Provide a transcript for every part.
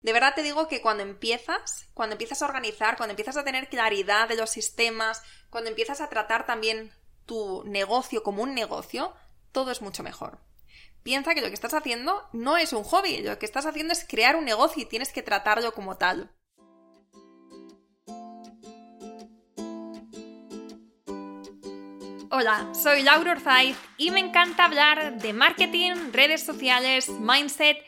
De verdad te digo que cuando empiezas, cuando empiezas a organizar, cuando empiezas a tener claridad de los sistemas, cuando empiezas a tratar también tu negocio como un negocio, todo es mucho mejor. Piensa que lo que estás haciendo no es un hobby, lo que estás haciendo es crear un negocio y tienes que tratarlo como tal. Hola, soy Laura Orzaiz y me encanta hablar de marketing, redes sociales, mindset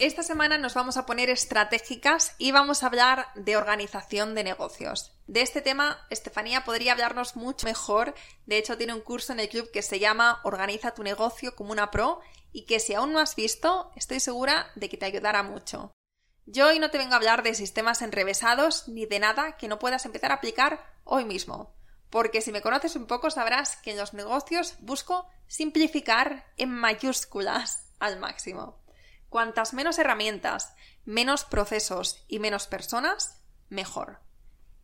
Esta semana nos vamos a poner estratégicas y vamos a hablar de organización de negocios. De este tema, Estefanía podría hablarnos mucho mejor. De hecho, tiene un curso en el club que se llama Organiza tu negocio como una pro y que si aún no has visto, estoy segura de que te ayudará mucho. Yo hoy no te vengo a hablar de sistemas enrevesados ni de nada que no puedas empezar a aplicar hoy mismo porque si me conoces un poco sabrás que en los negocios busco simplificar en mayúsculas al máximo. Cuantas menos herramientas, menos procesos y menos personas, mejor.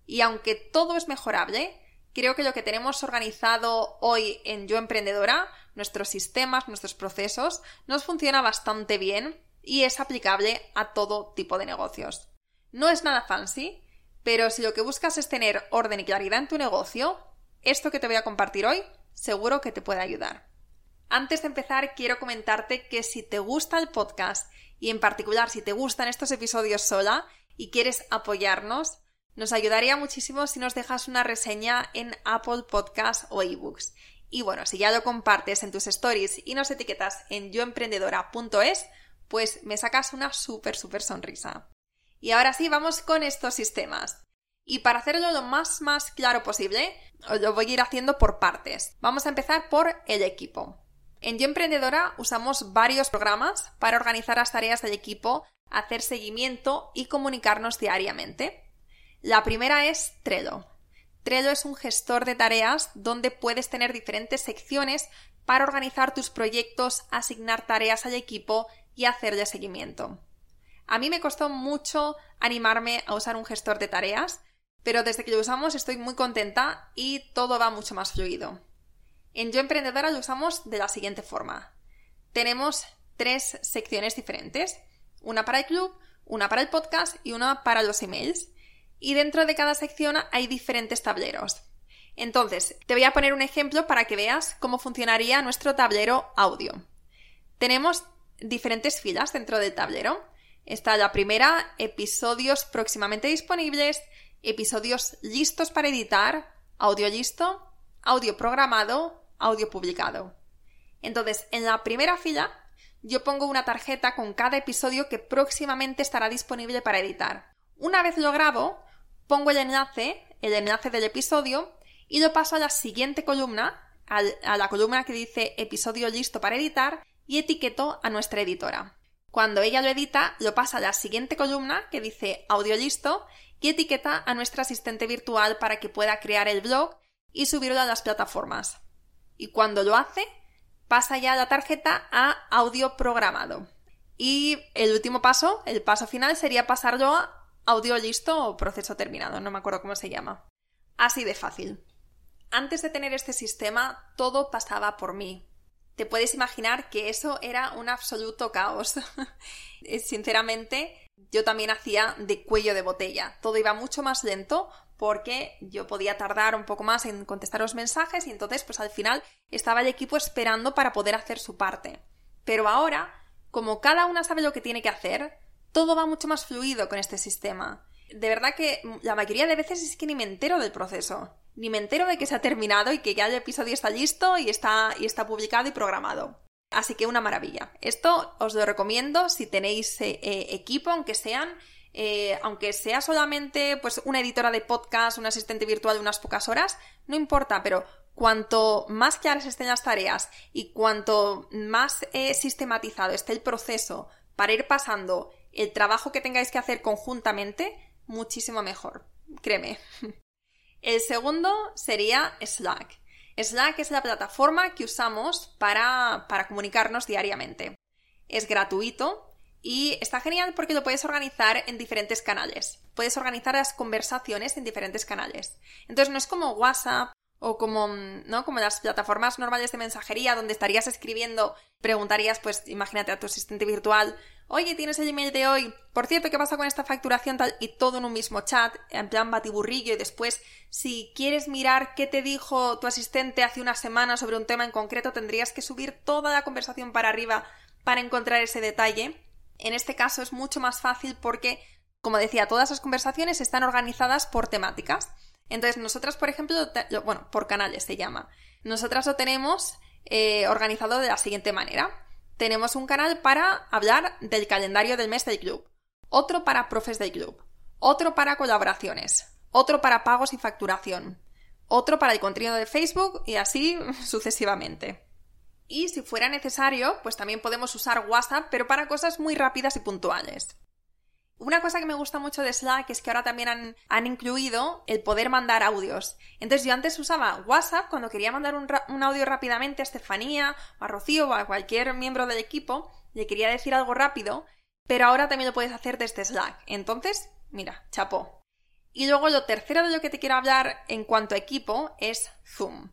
Y aunque todo es mejorable, creo que lo que tenemos organizado hoy en Yo Emprendedora, nuestros sistemas, nuestros procesos, nos funciona bastante bien y es aplicable a todo tipo de negocios. No es nada fancy, pero si lo que buscas es tener orden y claridad en tu negocio, esto que te voy a compartir hoy seguro que te puede ayudar. Antes de empezar, quiero comentarte que si te gusta el podcast y en particular si te gustan estos episodios sola y quieres apoyarnos, nos ayudaría muchísimo si nos dejas una reseña en Apple Podcasts o eBooks. Y bueno, si ya lo compartes en tus stories y nos etiquetas en yoemprendedora.es, pues me sacas una súper, súper sonrisa. Y ahora sí, vamos con estos sistemas. Y para hacerlo lo más, más claro posible, lo voy a ir haciendo por partes. Vamos a empezar por el equipo. En Yo Emprendedora usamos varios programas para organizar las tareas del equipo, hacer seguimiento y comunicarnos diariamente. La primera es Trello. Trello es un gestor de tareas donde puedes tener diferentes secciones para organizar tus proyectos, asignar tareas al equipo y hacerle seguimiento. A mí me costó mucho animarme a usar un gestor de tareas, pero desde que lo usamos estoy muy contenta y todo va mucho más fluido. En Yo Emprendedora lo usamos de la siguiente forma. Tenemos tres secciones diferentes, una para el club, una para el podcast y una para los emails. Y dentro de cada sección hay diferentes tableros. Entonces, te voy a poner un ejemplo para que veas cómo funcionaría nuestro tablero audio. Tenemos diferentes filas dentro del tablero. Está la primera, episodios próximamente disponibles, episodios listos para editar, audio listo, audio programado, audio publicado. Entonces, en la primera fila, yo pongo una tarjeta con cada episodio que próximamente estará disponible para editar. Una vez lo grabo, pongo el enlace, el enlace del episodio, y lo paso a la siguiente columna, a la columna que dice episodio listo para editar, y etiqueto a nuestra editora. Cuando ella lo edita, lo pasa a la siguiente columna que dice audio listo y etiqueta a nuestra asistente virtual para que pueda crear el blog y subirlo a las plataformas. Y cuando lo hace, pasa ya la tarjeta a audio programado. Y el último paso, el paso final, sería pasarlo a audio listo o proceso terminado, no me acuerdo cómo se llama. Así de fácil. Antes de tener este sistema, todo pasaba por mí te puedes imaginar que eso era un absoluto caos. Sinceramente, yo también hacía de cuello de botella. Todo iba mucho más lento porque yo podía tardar un poco más en contestar los mensajes y entonces pues al final estaba el equipo esperando para poder hacer su parte. Pero ahora, como cada una sabe lo que tiene que hacer, todo va mucho más fluido con este sistema. De verdad que la mayoría de veces es que ni me entero del proceso ni me entero de que se ha terminado y que ya el episodio está listo y está, y está publicado y programado. Así que una maravilla. Esto os lo recomiendo si tenéis eh, equipo, aunque sean eh, aunque sea solamente pues, una editora de podcast, un asistente virtual de unas pocas horas, no importa, pero cuanto más claras estén las tareas y cuanto más sistematizado esté el proceso para ir pasando el trabajo que tengáis que hacer conjuntamente, muchísimo mejor. Créeme. El segundo sería Slack. Slack es la plataforma que usamos para, para comunicarnos diariamente. Es gratuito y está genial porque lo puedes organizar en diferentes canales. Puedes organizar las conversaciones en diferentes canales. Entonces no es como WhatsApp o como, ¿no? como las plataformas normales de mensajería donde estarías escribiendo, preguntarías, pues imagínate a tu asistente virtual, oye, tienes el email de hoy, por cierto, ¿qué pasa con esta facturación tal? Y todo en un mismo chat, en plan batiburrillo, y después, si quieres mirar qué te dijo tu asistente hace una semana sobre un tema en concreto, tendrías que subir toda la conversación para arriba para encontrar ese detalle. En este caso es mucho más fácil porque, como decía, todas las conversaciones están organizadas por temáticas. Entonces, nosotras, por ejemplo, bueno, por canales se llama. Nosotras lo tenemos eh, organizado de la siguiente manera. Tenemos un canal para hablar del calendario del mes del club, otro para profes del club, otro para colaboraciones, otro para pagos y facturación, otro para el contenido de Facebook y así sucesivamente. Y si fuera necesario, pues también podemos usar WhatsApp, pero para cosas muy rápidas y puntuales. Una cosa que me gusta mucho de Slack es que ahora también han, incluido el poder mandar audios. Entonces yo antes usaba WhatsApp cuando quería mandar un, audio rápidamente a Estefanía, a Rocío o a cualquier miembro del equipo, le quería decir algo rápido, pero ahora también lo puedes hacer desde Slack. Entonces, mira, chapó. Y luego lo tercero de lo que te quiero hablar en cuanto a equipo es Zoom.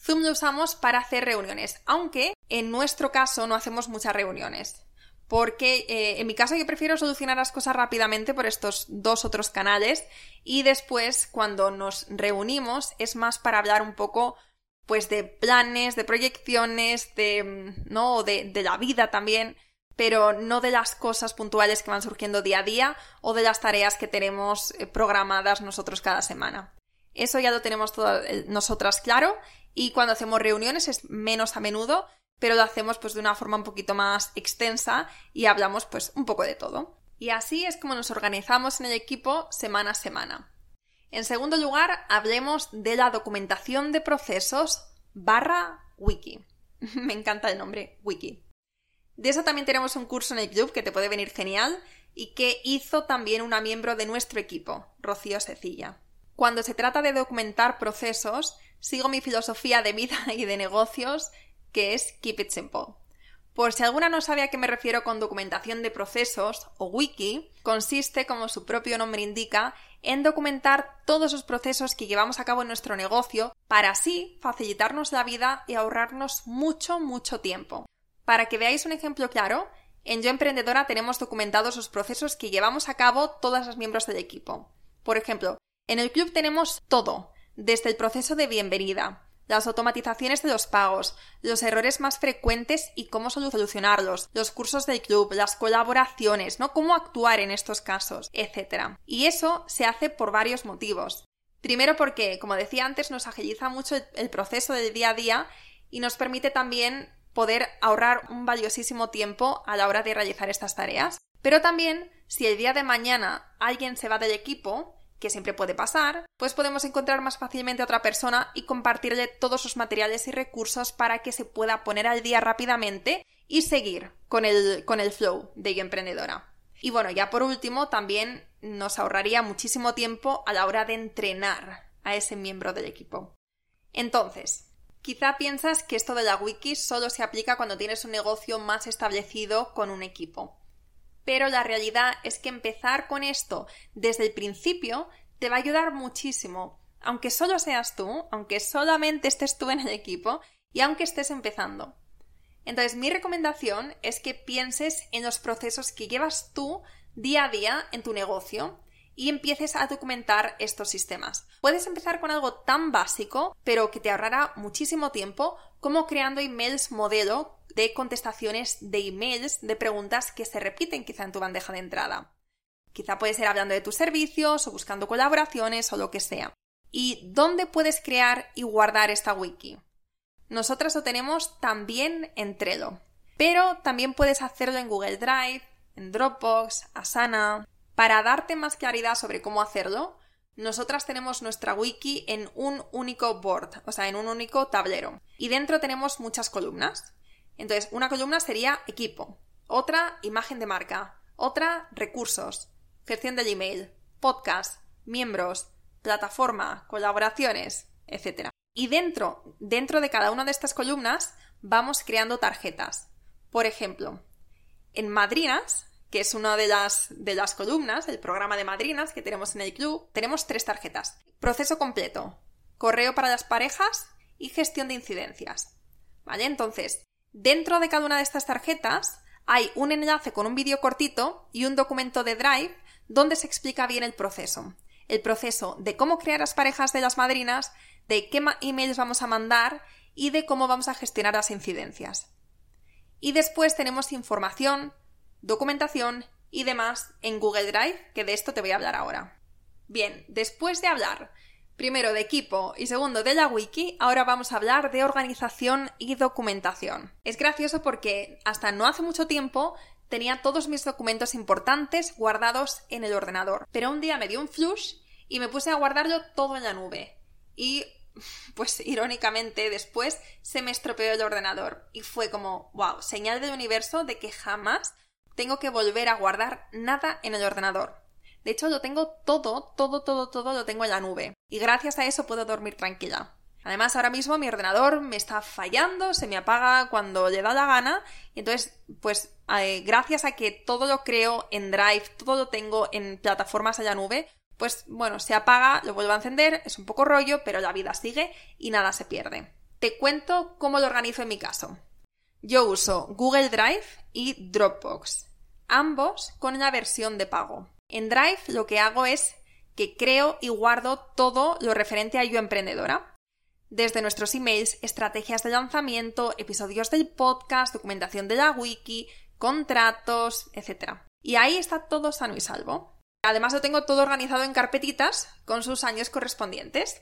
Zoom lo usamos para hacer reuniones, aunque en nuestro caso no hacemos muchas reuniones porque eh, en mi caso yo prefiero solucionar las cosas rápidamente por estos dos otros canales y después cuando nos reunimos es más para hablar un poco pues de planes, de proyecciones, de, mm, ¿no? de, de la vida también, pero no de las cosas puntuales que van surgiendo día a día o de las tareas que tenemos eh, programadas nosotros cada semana. Eso ya lo tenemos todas eh, nosotras claro y cuando hacemos reuniones es menos a menudo, pero lo hacemos pues de una forma un poquito más extensa y hablamos pues un poco de todo. Y así es como nos organizamos en el equipo semana a semana. En segundo lugar, hablemos de la documentación de procesos barra wiki. Me encanta el nombre, wiki. De eso también tenemos un curso en el club que te puede venir genial y que hizo también una miembro de nuestro equipo, Rocío Secilla. Cuando se trata de documentar procesos, sigo mi filosofía de vida y de negocios que es Keep It Simple. Por si alguna no sabe a qué me refiero con documentación de procesos o wiki, consiste, como su propio nombre indica, en documentar todos los procesos que llevamos a cabo en nuestro negocio para así facilitarnos la vida y ahorrarnos mucho, mucho tiempo. Para que veáis un ejemplo claro, en Yo Emprendedora tenemos documentados los procesos que llevamos a cabo todas las miembros del equipo. Por ejemplo, en el club tenemos todo, desde el proceso de bienvenida, las automatizaciones de los pagos, los errores más frecuentes y cómo solucionarlos, los cursos del club, las colaboraciones, ¿no? Cómo actuar en estos casos, etc. Y eso se hace por varios motivos. Primero porque, como decía antes, nos agiliza mucho el, proceso del día a día y nos permite también poder ahorrar un valiosísimo tiempo a la hora de realizar estas tareas. Pero también, si el día de mañana alguien se va del equipo, que siempre puede pasar, pues podemos encontrar más fácilmente a otra persona y compartirle todos sus materiales y recursos para que se pueda poner al día rápidamente y seguir con el, con el flow de emprendedora. Y bueno, ya por último, también nos ahorraría muchísimo tiempo a la hora de entrenar a ese miembro del equipo. Entonces, quizá piensas que esto de la wiki solo se aplica cuando tienes un negocio más establecido con un equipo pero la realidad es que empezar con esto desde el principio te va a ayudar muchísimo, aunque solo seas tú, aunque solamente estés tú en el equipo y aunque estés empezando. Entonces, mi recomendación es que pienses en los procesos que llevas tú día a día en tu negocio y empieces a documentar estos sistemas. Puedes empezar con algo tan básico, pero que te ahorrará muchísimo tiempo, como creando emails modelo de contestaciones de emails de preguntas que se repiten quizá en tu bandeja de entrada. Quizá puede ser hablando de tus servicios o buscando colaboraciones o lo que sea. ¿Y dónde puedes crear y guardar esta wiki? Nosotras lo tenemos también en Trello. pero también puedes hacerlo en Google Drive, en Dropbox, Asana. Para darte más claridad sobre cómo hacerlo, nosotras tenemos nuestra wiki en un único board, o sea, en un único tablero. Y dentro tenemos muchas columnas. Entonces, una columna sería equipo, otra imagen de marca, otra recursos, gestión del email, podcast, miembros, plataforma, colaboraciones, etc. Y dentro, dentro de cada una de estas columnas vamos creando tarjetas. Por ejemplo, en Madrinas que es una de las, de las columnas, el programa de madrinas que tenemos en el club, tenemos tres tarjetas. Proceso completo, correo para las parejas y gestión de incidencias. ¿Vale? Entonces, dentro de cada una de estas tarjetas hay un enlace con un vídeo cortito y un documento de Drive donde se explica bien el proceso. El proceso de cómo crear las parejas de las madrinas, de qué emails vamos a mandar y de cómo vamos a gestionar las incidencias. Y después tenemos información documentación y demás en Google Drive, que de esto te voy a hablar ahora. Bien, después de hablar primero de equipo y segundo de la wiki, ahora vamos a hablar de organización y documentación. Es gracioso porque hasta no hace mucho tiempo tenía todos mis documentos importantes guardados en el ordenador, pero un día me dio un flush y me puse a guardarlo todo en la nube. Y pues irónicamente después se me estropeó el ordenador y fue como, wow, señal del universo de que jamás tengo que volver a guardar nada en el ordenador. De hecho, lo tengo todo, todo, todo, todo lo tengo en la nube. Y gracias a eso puedo dormir tranquila. Además, ahora mismo mi ordenador me está fallando, se me apaga cuando le da la gana. Y entonces, pues, eh, gracias a que todo lo creo en Drive, todo lo tengo en plataformas en la nube, pues bueno, se apaga, lo vuelvo a encender, es un poco rollo, pero la vida sigue y nada se pierde. Te cuento cómo lo organizo en mi caso. Yo uso Google Drive y Dropbox ambos con la versión de pago. En Drive lo que hago es que creo y guardo todo lo referente a Yo Emprendedora. Desde nuestros emails, estrategias de lanzamiento, episodios del podcast, documentación de la wiki, contratos, etc. Y ahí está todo sano y salvo. Además lo tengo todo organizado en carpetitas con sus años correspondientes.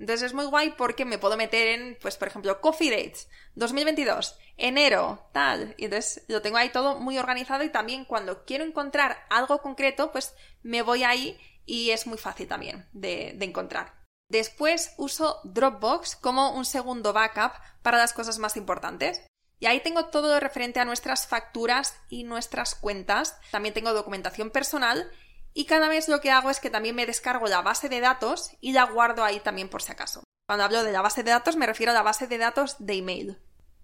Entonces es muy guay porque me puedo meter en, pues por ejemplo, Coffee Dates 2022, enero, tal. Y entonces lo tengo ahí todo muy organizado y también cuando quiero encontrar algo concreto, pues me voy ahí y es muy fácil también de, de encontrar. Después uso Dropbox como un segundo backup para las cosas más importantes. Y ahí tengo todo referente a nuestras facturas y nuestras cuentas. También tengo documentación personal y cada vez lo que hago es que también me descargo la base de datos y la guardo ahí también por si acaso. Cuando hablo de la base de datos me refiero a la base de datos de email.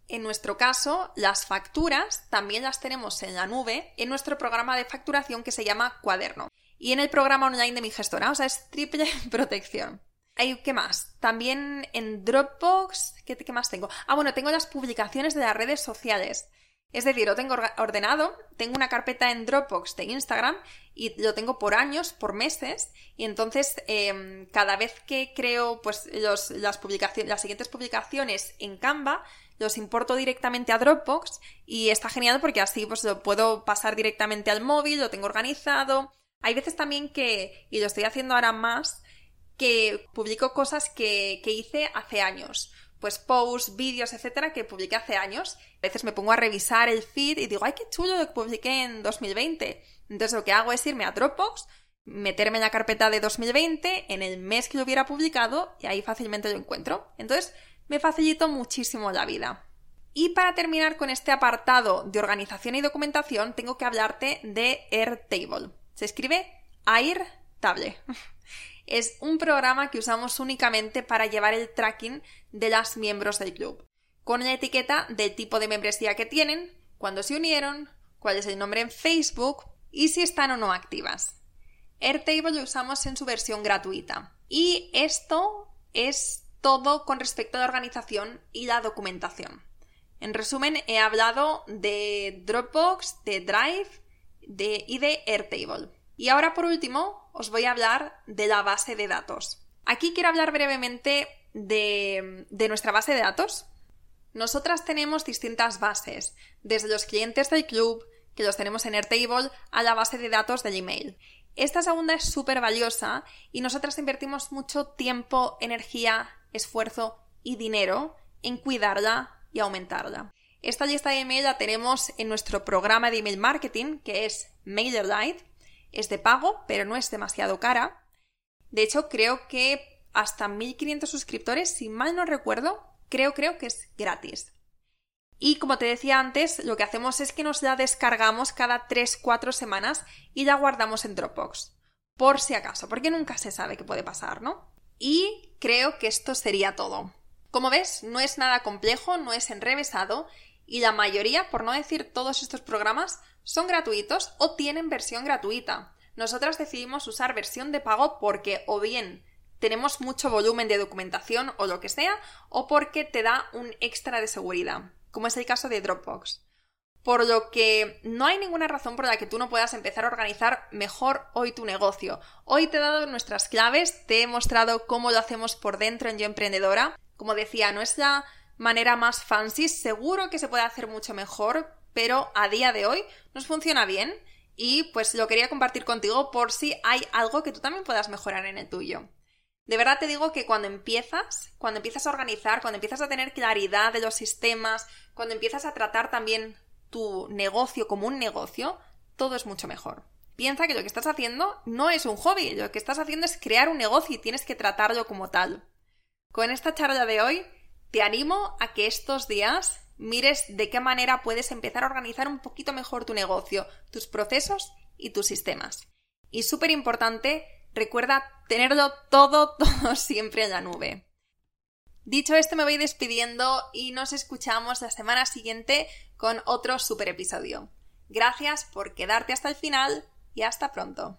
En nuestro caso, las facturas también las tenemos en la nube en nuestro programa de facturación que se llama Cuaderno y en el programa online de mi gestora, o sea, es triple protección. ¿Qué más? También en Dropbox, ¿qué, ¿qué, más tengo? Ah, bueno, tengo las publicaciones de las redes sociales. Es decir, lo tengo ordenado, tengo una carpeta en Dropbox de Instagram y lo tengo por años, por meses, y entonces em, cada vez que creo pues las, siguientes publicaciones en Canva, los importo directamente a Dropbox y está genial porque así pues lo puedo pasar directamente al móvil, lo tengo organizado. Hay veces también que, y lo estoy haciendo ahora más, que publico cosas que hice hace años pues posts, vídeos, etcétera, que publiqué hace años. A veces me pongo a revisar el feed y digo, ay, qué chulo lo que publiqué en 2020. Entonces lo que hago es irme a Dropbox, meterme en la carpeta de 2020, en el mes que lo hubiera publicado, y ahí fácilmente lo encuentro. Entonces me facilito muchísimo la vida. Y para terminar con este apartado de organización y documentación, tengo que hablarte de Airtable. Se escribe Airtable. es un programa que usamos únicamente para llevar el tracking de las miembros del club, con la etiqueta del tipo de membresía que tienen, cuándo se unieron, cuál es el nombre en Facebook y si están o no activas. Airtable lo usamos en su versión gratuita. Y esto es todo con respecto a la organización y la documentación. En resumen, he hablado de Dropbox, de Drive y de Airtable. Y ahora, por último, os voy a hablar de la base de datos. Aquí quiero hablar brevemente de, nuestra base de datos. Nosotras tenemos distintas bases, desde los clientes del club, que los tenemos en Airtable, a la base de datos del email. Esta segunda es súper valiosa y nosotras invertimos mucho tiempo, energía, esfuerzo y dinero en cuidarla y aumentarla. Esta lista de email la tenemos en nuestro programa de email marketing, que es MailerLite. Es de pago, pero no es demasiado cara. De hecho, creo que hasta 1500 suscriptores, si mal no recuerdo, creo, creo que es gratis. Y como te decía antes, lo que hacemos es que nos la descargamos cada 3-4 semanas y la guardamos en Dropbox. Por si acaso, porque nunca se sabe qué puede pasar, ¿no? Y creo que esto sería todo. Como ves, no es nada complejo, no es enrevesado y la mayoría, por no decir todos estos programas, son gratuitos o tienen versión gratuita. Nosotras decidimos usar versión de pago porque o bien tenemos mucho volumen de documentación o lo que sea, o porque te da un extra de seguridad como es el caso de Dropbox. Por lo que no hay ninguna razón por la que tú no puedas empezar a organizar mejor hoy tu negocio. Hoy te he dado nuestras claves, te he mostrado cómo lo hacemos por dentro en Yo Emprendedora. Como decía, no es la manera más fancy, seguro que se puede hacer mucho mejor, pero a día de hoy nos funciona bien y pues lo quería compartir contigo por si hay algo que tú también puedas mejorar en el tuyo. De verdad te digo que cuando empiezas, cuando empiezas a organizar, cuando empiezas a tener claridad de los sistemas, cuando empiezas a tratar también tu negocio como un negocio, todo es mucho mejor. Piensa que lo que estás haciendo no es un hobby, lo que estás haciendo es crear un negocio y tienes que tratarlo como tal. Con esta charla de hoy, te animo a que estos días mires de qué manera puedes empezar a organizar un poquito mejor tu negocio, tus procesos y tus sistemas. Y súper importante, Recuerda tenerlo todo, todo siempre en la nube. Dicho esto, me voy despidiendo y nos escuchamos la semana siguiente con otro super episodio. Gracias por quedarte hasta el final y hasta pronto.